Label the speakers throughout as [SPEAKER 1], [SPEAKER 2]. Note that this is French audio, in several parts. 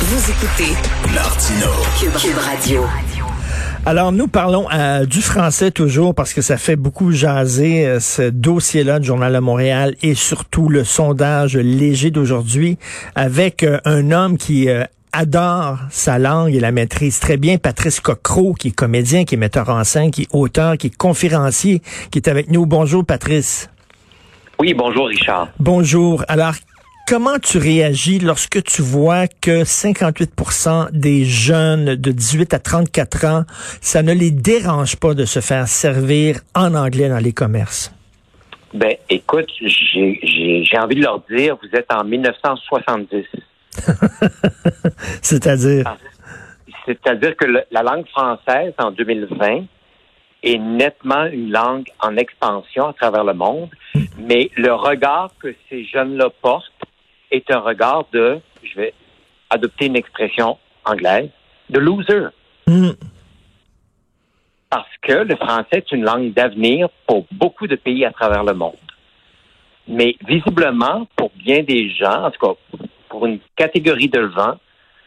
[SPEAKER 1] Vous écoutez
[SPEAKER 2] Martino.
[SPEAKER 1] Cube, Cube Radio.
[SPEAKER 3] Alors, nous parlons euh, du français toujours parce que ça fait beaucoup jaser euh, ce dossier-là du Journal de Montréal et surtout le sondage léger d'aujourd'hui avec euh, un homme qui adore sa langue et la maîtrise très bien. Patrice Cocro, qui est comédien, qui est metteur en scène, qui est auteur, qui est conférencier, qui est avec nous. Bonjour, Patrice.
[SPEAKER 4] Oui, bonjour, Richard.
[SPEAKER 3] Bonjour. Alors, Comment tu réagis lorsque tu vois que 58% des jeunes de 18 à 34 ans, ça ne les dérange pas de se faire servir en anglais dans les commerces?
[SPEAKER 4] Ben, écoute, j'ai envie de leur dire, vous êtes en 1970.
[SPEAKER 3] C'est-à-dire?
[SPEAKER 4] Ah, c'est-à-dire que la langue française en 2020 est nettement une langue en expansion à travers le monde, hmm. mais le regard que ces jeunes-là portent est un regard de, je vais adopter une expression anglaise, de loser.
[SPEAKER 3] Hmm.
[SPEAKER 4] Parce que le français est une langue d'avenir pour beaucoup de pays à travers le monde. Mais visiblement, pour bien des gens, en tout cas pour une catégorie de gens,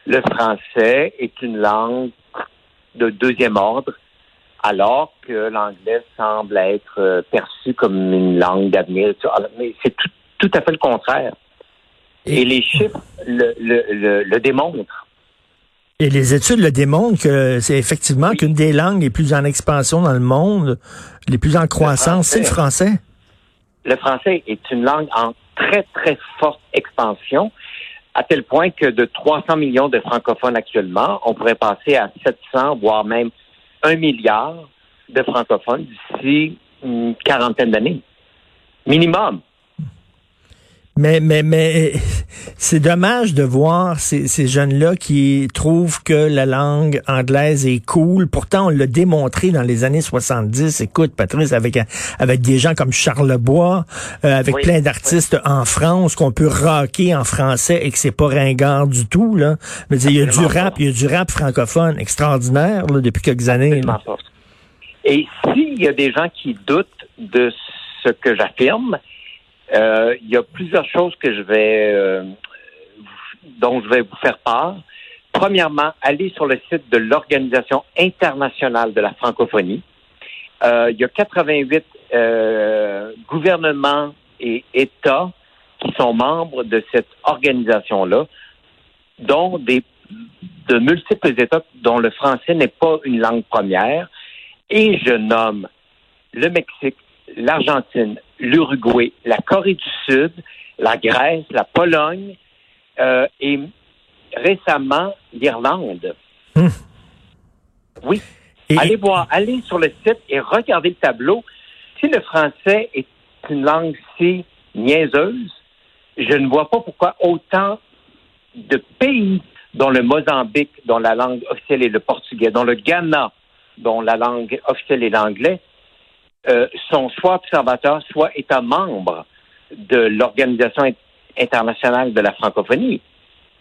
[SPEAKER 4] le français est une langue de deuxième ordre, alors que l'anglais semble être euh, perçu comme une langue d'avenir. Mais c'est tout, tout à fait le contraire. Et, les chiffres le, le, le, démontrent.
[SPEAKER 3] Et les études le démontrent que c'est effectivement qu'une des langues les plus en expansion dans le monde, les plus en croissance, c'est le français.
[SPEAKER 4] Le français est une langue en très, très forte expansion, à tel point que de 300 millions de francophones actuellement, on pourrait passer à 700, voire même un milliard de francophones d'ici une quarantaine d'années. Minimum.
[SPEAKER 3] Mais, mais, mais c'est dommage de voir ces, ces jeunes-là qui trouvent que la langue anglaise est cool. Pourtant, on l'a démontré dans les années 70. Écoute, Patrice, avec, avec des gens comme Charles Bois, euh, avec plein d'artistes en France, qu'on peut rocker en français et que c'est pas ringard du tout. Là. Mais il y a du rap, il y a du rap francophone extraordinaire là, depuis quelques années.
[SPEAKER 4] Et s'il y a des gens qui doutent de ce que j'affirme, euh, il y a plusieurs choses que je vais, euh, dont je vais vous faire part. Premièrement, allez sur le site de l'Organisation internationale de la francophonie. Euh, il y a 88 gouvernements et États qui sont membres de cette organisation-là, dont des, de multiples États dont le français n'est pas une langue première. Et je nomme le Mexique, l'Argentine, l'Uruguay, la Corée du Sud, la Grèce, la Pologne euh, et récemment l'Irlande.
[SPEAKER 3] Hmm.
[SPEAKER 4] Oui. Allez voir, allez sur le site et regardez le tableau. Si le français est une langue si niaiseuse, je ne vois pas pourquoi autant de pays dont le Mozambique, dont la langue officielle est le portugais, dont le Ghana, dont la langue officielle est l'anglais, euh, sont soit observateurs, soit États membres de l'Organisation internationale de la francophonie.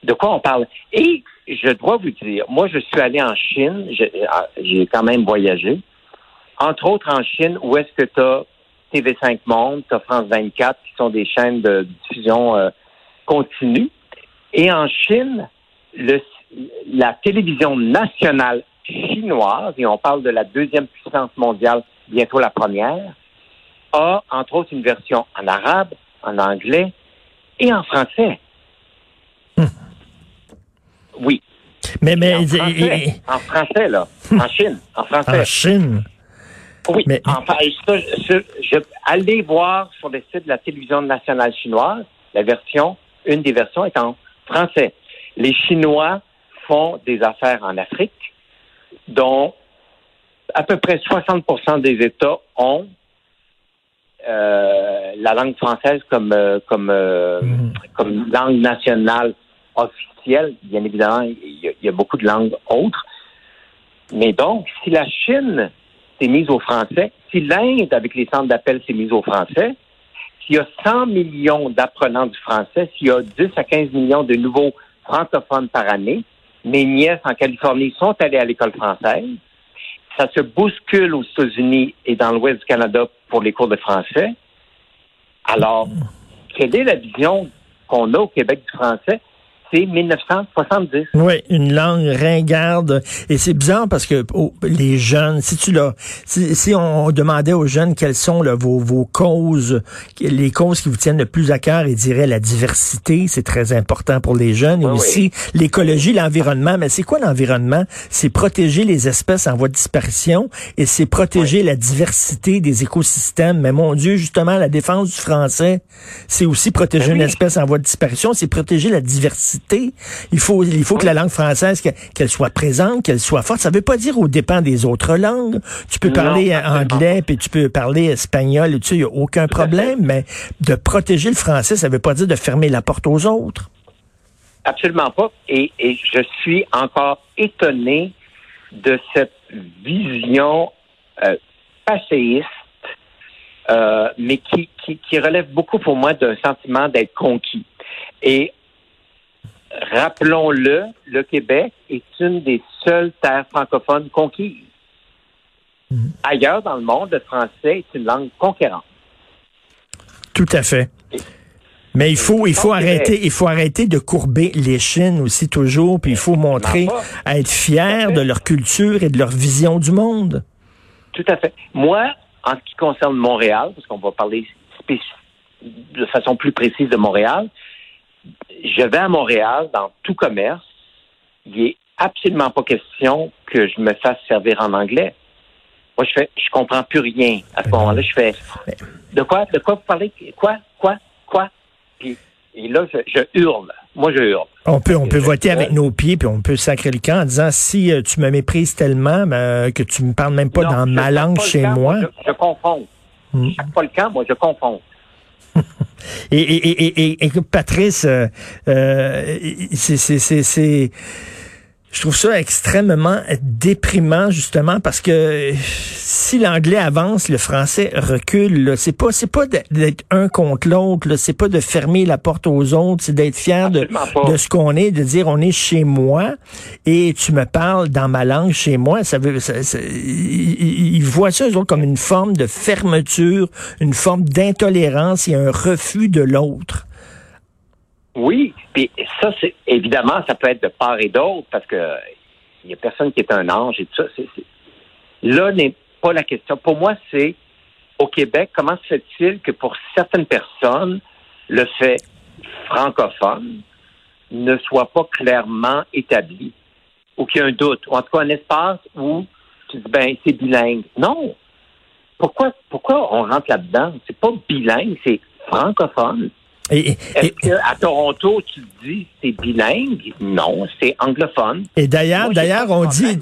[SPEAKER 4] De quoi on parle? Et je dois vous dire, moi, je suis allé en Chine, ah, j'ai quand même voyagé. Entre autres, en Chine, où est-ce que tu as TV5 Monde, tu as France 24, qui sont des chaînes de diffusion euh, continue. Et en Chine, le, la télévision nationale chinoise, et on parle de la deuxième puissance mondiale bientôt la première, a entre autres une version en arabe, en anglais et en français.
[SPEAKER 3] Hmm.
[SPEAKER 4] Oui.
[SPEAKER 3] Mais, mais
[SPEAKER 4] en français, en français, là. En Chine. En français.
[SPEAKER 3] En Chine.
[SPEAKER 4] Oui. Mais... Enfin, je, allez voir sur le site de la télévision nationale chinoise, la version, une des versions est en français. Les Chinois font des affaires en Afrique, dont à peu près 60% des États ont euh, la langue française comme euh, comme euh,
[SPEAKER 3] mm.
[SPEAKER 4] comme langue nationale officielle. Bien évidemment, il y, a, beaucoup de langues autres. Mais donc, si la Chine s'est mise au français, si l'Inde, avec les centres d'appel, s'est mise au français, s'il y a 100 millions d'apprenants du français, s'il y a 10 à 15 millions de nouveaux francophones par année, mes nièces en Californie sont allées à l'école française, ça se bouscule aux États-Unis et dans l'ouest du Canada pour les cours de français. Alors, quelle est la vision qu'on a au Québec du français? C'est 1970.
[SPEAKER 3] Oui, une langue ringarde. Et c'est bizarre parce que oh, les jeunes, si tu l'as, si, on demandait aux jeunes quelles sont vos, vos causes, les causes qui vous tiennent le plus à cœur, ils diraient la diversité, c'est très important pour les jeunes. Et ah aussi l'écologie, l'environnement. Mais c'est quoi l'environnement? C'est protéger les espèces en voie de disparition et c'est protéger la diversité des écosystèmes. Mais mon Dieu, justement, la défense du français, c'est aussi protéger ben une espèce en voie de disparition, c'est protéger la diversité il faut, il faut que la langue française, qu'elle soit présente, qu'elle soit forte. Ça veut pas dire au dépend des autres langues. Tu peux parler anglais, puis tu peux parler espagnol, tu sais, il n'y a aucun problème, mais de protéger le français, ça veut pas dire de fermer la porte aux autres.
[SPEAKER 4] Absolument pas. Et, je suis encore étonné de cette vision euh, passéiste, euh, mais qui, qui, qui relève beaucoup pour moi d'un sentiment d'être conquis. Et rappelons-le, le Québec est une des seules terres francophones conquises. Mhm. Ailleurs dans le monde, le français est une langue conquérante.
[SPEAKER 3] Tout à fait. mais il faut, il faut arrêter, il faut arrêter de courber les Chines aussi toujours, puis il faut montrer à être fier de leur culture et de leur vision du monde.
[SPEAKER 4] Tout à fait. Moi, en ce qui concerne Montréal, parce qu'on va parler de façon plus précise de Montréal, je vais à Montréal, dans tout commerce, il n'est absolument pas question que je me fasse servir en anglais. Moi, je fais, je comprends plus rien. À ce moment-là, je fais, de quoi, de quoi vous parlez? Quoi, quoi, quoi? Puis, et là, je, hurle. Moi, je hurle.
[SPEAKER 3] On peut, on peut voter avec nos pieds, puis on peut sacrer le camp en disant si euh, tu me méprises tellement ben, que tu me parles même pas dans ma langue chez moi.
[SPEAKER 4] je, confonds. Hmm. Chaque fois le camp, moi, je confonds.
[SPEAKER 3] et, et, et, et, Patrice, euh, euh c'est je trouve ça extrêmement déprimant justement parce que si l'anglais avance, le français recule. C'est pas c'est pas d'être un contre l'autre. C'est pas de fermer la porte aux autres. C'est d'être fier de, de, ce qu'on est, de dire on est chez moi et tu me parles dans ma langue chez moi. Ça veut ça, ils, voient ça eux autres comme une forme de fermeture, une forme d'intolérance et un refus de l'autre.
[SPEAKER 4] Oui, puis ça, c'est évidemment, ça peut être de part et d'autre parce que il n'y a personne qui est un ange et tout ça. Là n'est pas la question. Pour moi, c'est au Québec, comment se fait-il que pour certaines personnes, le fait francophone ne soit pas clairement établi ou qu'il y a un doute, ou en tout cas un espace où tu dis ben c'est bilingue. Non. Pourquoi pourquoi on rentre là-dedans? C'est pas bilingue, c'est francophone. Est-ce qu'à Toronto, tu dis c'est bilingue? Non, c'est anglophone.
[SPEAKER 3] Et d'ailleurs, d'ailleurs, on dit,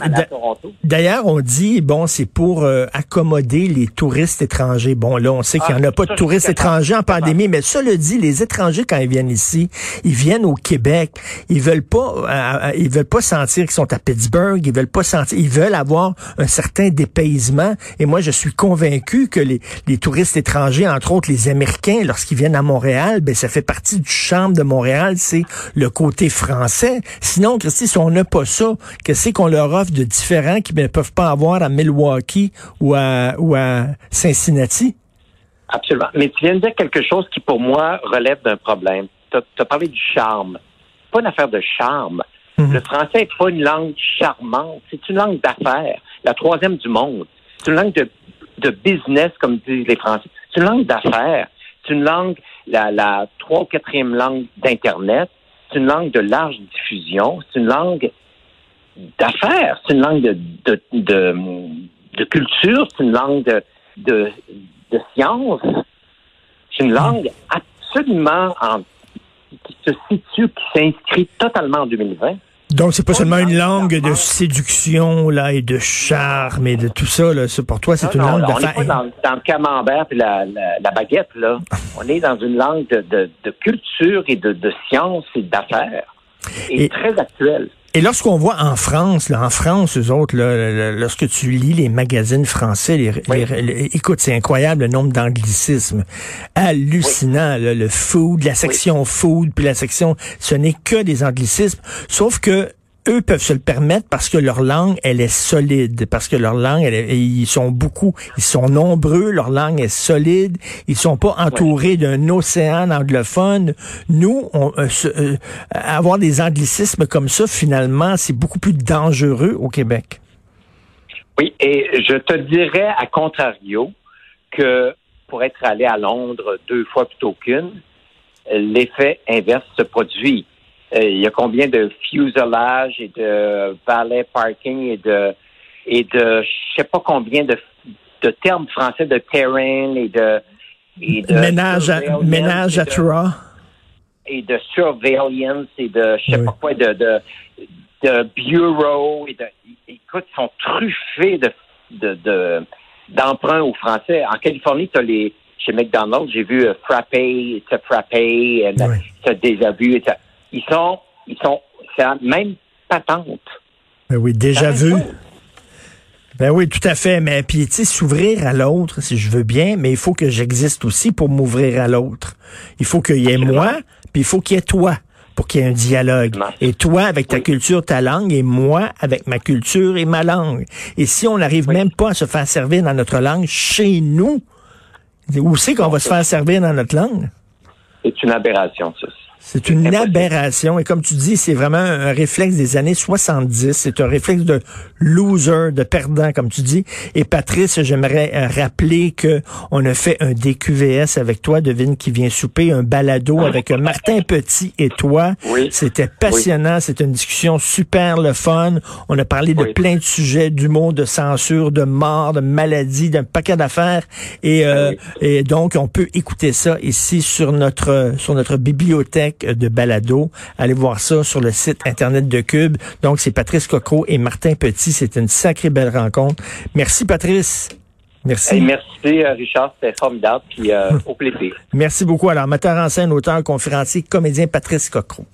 [SPEAKER 3] d'ailleurs, on dit, bon, c'est pour euh, accommoder les touristes étrangers. Bon, là, on sait qu'il n'y en a ah, pas de touristes étrangers en pandémie, mais ça le dit, les étrangers, quand ils viennent ici, ils viennent au Québec. Ils veulent pas, euh, euh, ils veulent pas sentir qu'ils sont à Pittsburgh. Ils veulent pas sentir, ils veulent avoir un certain dépaysement. Et moi, je suis convaincu que les, les touristes étrangers, entre autres les Américains, lorsqu'ils viennent à Montréal, ben, ça fait partie du charme de Montréal, c'est le côté français. Sinon, Christy, si on n'a pas ça, qu'est-ce qu'on leur offre de différent qu'ils ne peuvent pas avoir à Milwaukee ou à, ou à Cincinnati?
[SPEAKER 4] Absolument. Mais tu viens de dire quelque chose qui, pour moi, relève d'un problème. Tu as, parlé du charme. Pas une affaire de charme. Mhm. Le français n'est pas une langue charmante. C'est une langue d'affaires. La troisième du monde. C'est une langue de, de business, comme disent les Français. C'est une langue d'affaires. C'est une langue la, la trois ou quatrième langue d'Internet. C'est une langue de large diffusion. C'est une langue d'affaires. C'est une langue de, de, de, culture. C'est une langue de, de, de science. C'est une langue absolument en, qui se situe, qui s'inscrit totalement en 2020.
[SPEAKER 3] Donc, c'est pas seulement une langue de séduction là et de charme et de tout ça. Là. pour toi, c'est une langue de...
[SPEAKER 4] On n'est pas dans, le camembert et la, la, baguette. là. on est dans une langue de, de, culture et de, de science et d'affaires. et, très actuel.
[SPEAKER 3] Et lorsqu'on voit en France, là, en France, eux autres, là, lorsque tu lis les magazines français, les, écoute, c'est incroyable le nombre d'anglicismes. Hallucinant, le food, la section food, puis la section, ce n'est que des anglicismes. Sauf que eux peuvent se le permettre parce que leur langue, elle est solide, parce que leur langue, ils sont beaucoup, ils sont nombreux, leur langue est solide, ils sont pas entourés d'un océan anglophone. Nous, on, euh, euh, avoir des anglicismes comme ça, finalement, c'est beaucoup plus dangereux au Québec.
[SPEAKER 4] Oui, et je te dirais, à contrario, que pour être allé à Londres deux fois plutôt qu'une, l'effet inverse se produit. Euh, il y a combien de fuselage et de valet parking et de et de je sais pas combien de, de termes français de terrain et de, et de
[SPEAKER 3] ménage à ménage à
[SPEAKER 4] et de surveillance et de je sais pas quoi de, de de bureau et de écoute ils sont truffés de de, d'emprunts aux Français. En Californie, tu as les chez McDonald's, j'ai vu euh, frappé, frappé, tu as déjà vu, ils sont, ils sont, c'est la même patente.
[SPEAKER 3] Ben oui, déjà vu. Ben oui, tout à fait. Mais puis, tu sais, s'ouvrir à l'autre, si je veux bien, mais il faut que j'existe aussi pour m'ouvrir à l'autre. Il faut qu'il y ait moi, puis il faut qu'il y ait toi pour qu'il y ait un dialogue. Et toi avec ta culture, ta langue, et moi avec ma culture et ma langue. Et si on n'arrive même pas à se faire servir dans notre langue chez nous, où c'est qu'on va se faire servir dans notre langue?
[SPEAKER 4] C'est une aberration, ça.
[SPEAKER 3] C'est une aberration. Et comme tu dis, c'est vraiment un réflexe des années 70. C'est un réflexe de loser, de perdant, comme tu dis. Et Patrice, j'aimerais euh, rappeler que on a fait un DQVS avec toi, devine qui vient souper, un balado avec Martin Petit et toi.
[SPEAKER 4] Oui.
[SPEAKER 3] C'était passionnant. C'était une discussion super le fun. On a parlé de plein de sujets, d'humour, de censure, de mort, de maladie, d'un paquet d'affaires. Et, euh, et donc, on peut écouter ça ici sur notre, sur notre bibliothèque de balado. Allez voir ça sur le site Internet de Cube. Donc, c'est Patrice Cocro et Martin Petit. C'est une sacrée belle rencontre. Merci, Patrice. Merci.
[SPEAKER 4] merci, euh, Richard. C'était formidable. Puis, euh, au plaisir.
[SPEAKER 3] Merci beaucoup. Alors, metteur en scène, auteur, conférencier, comédien Patrice Cocro.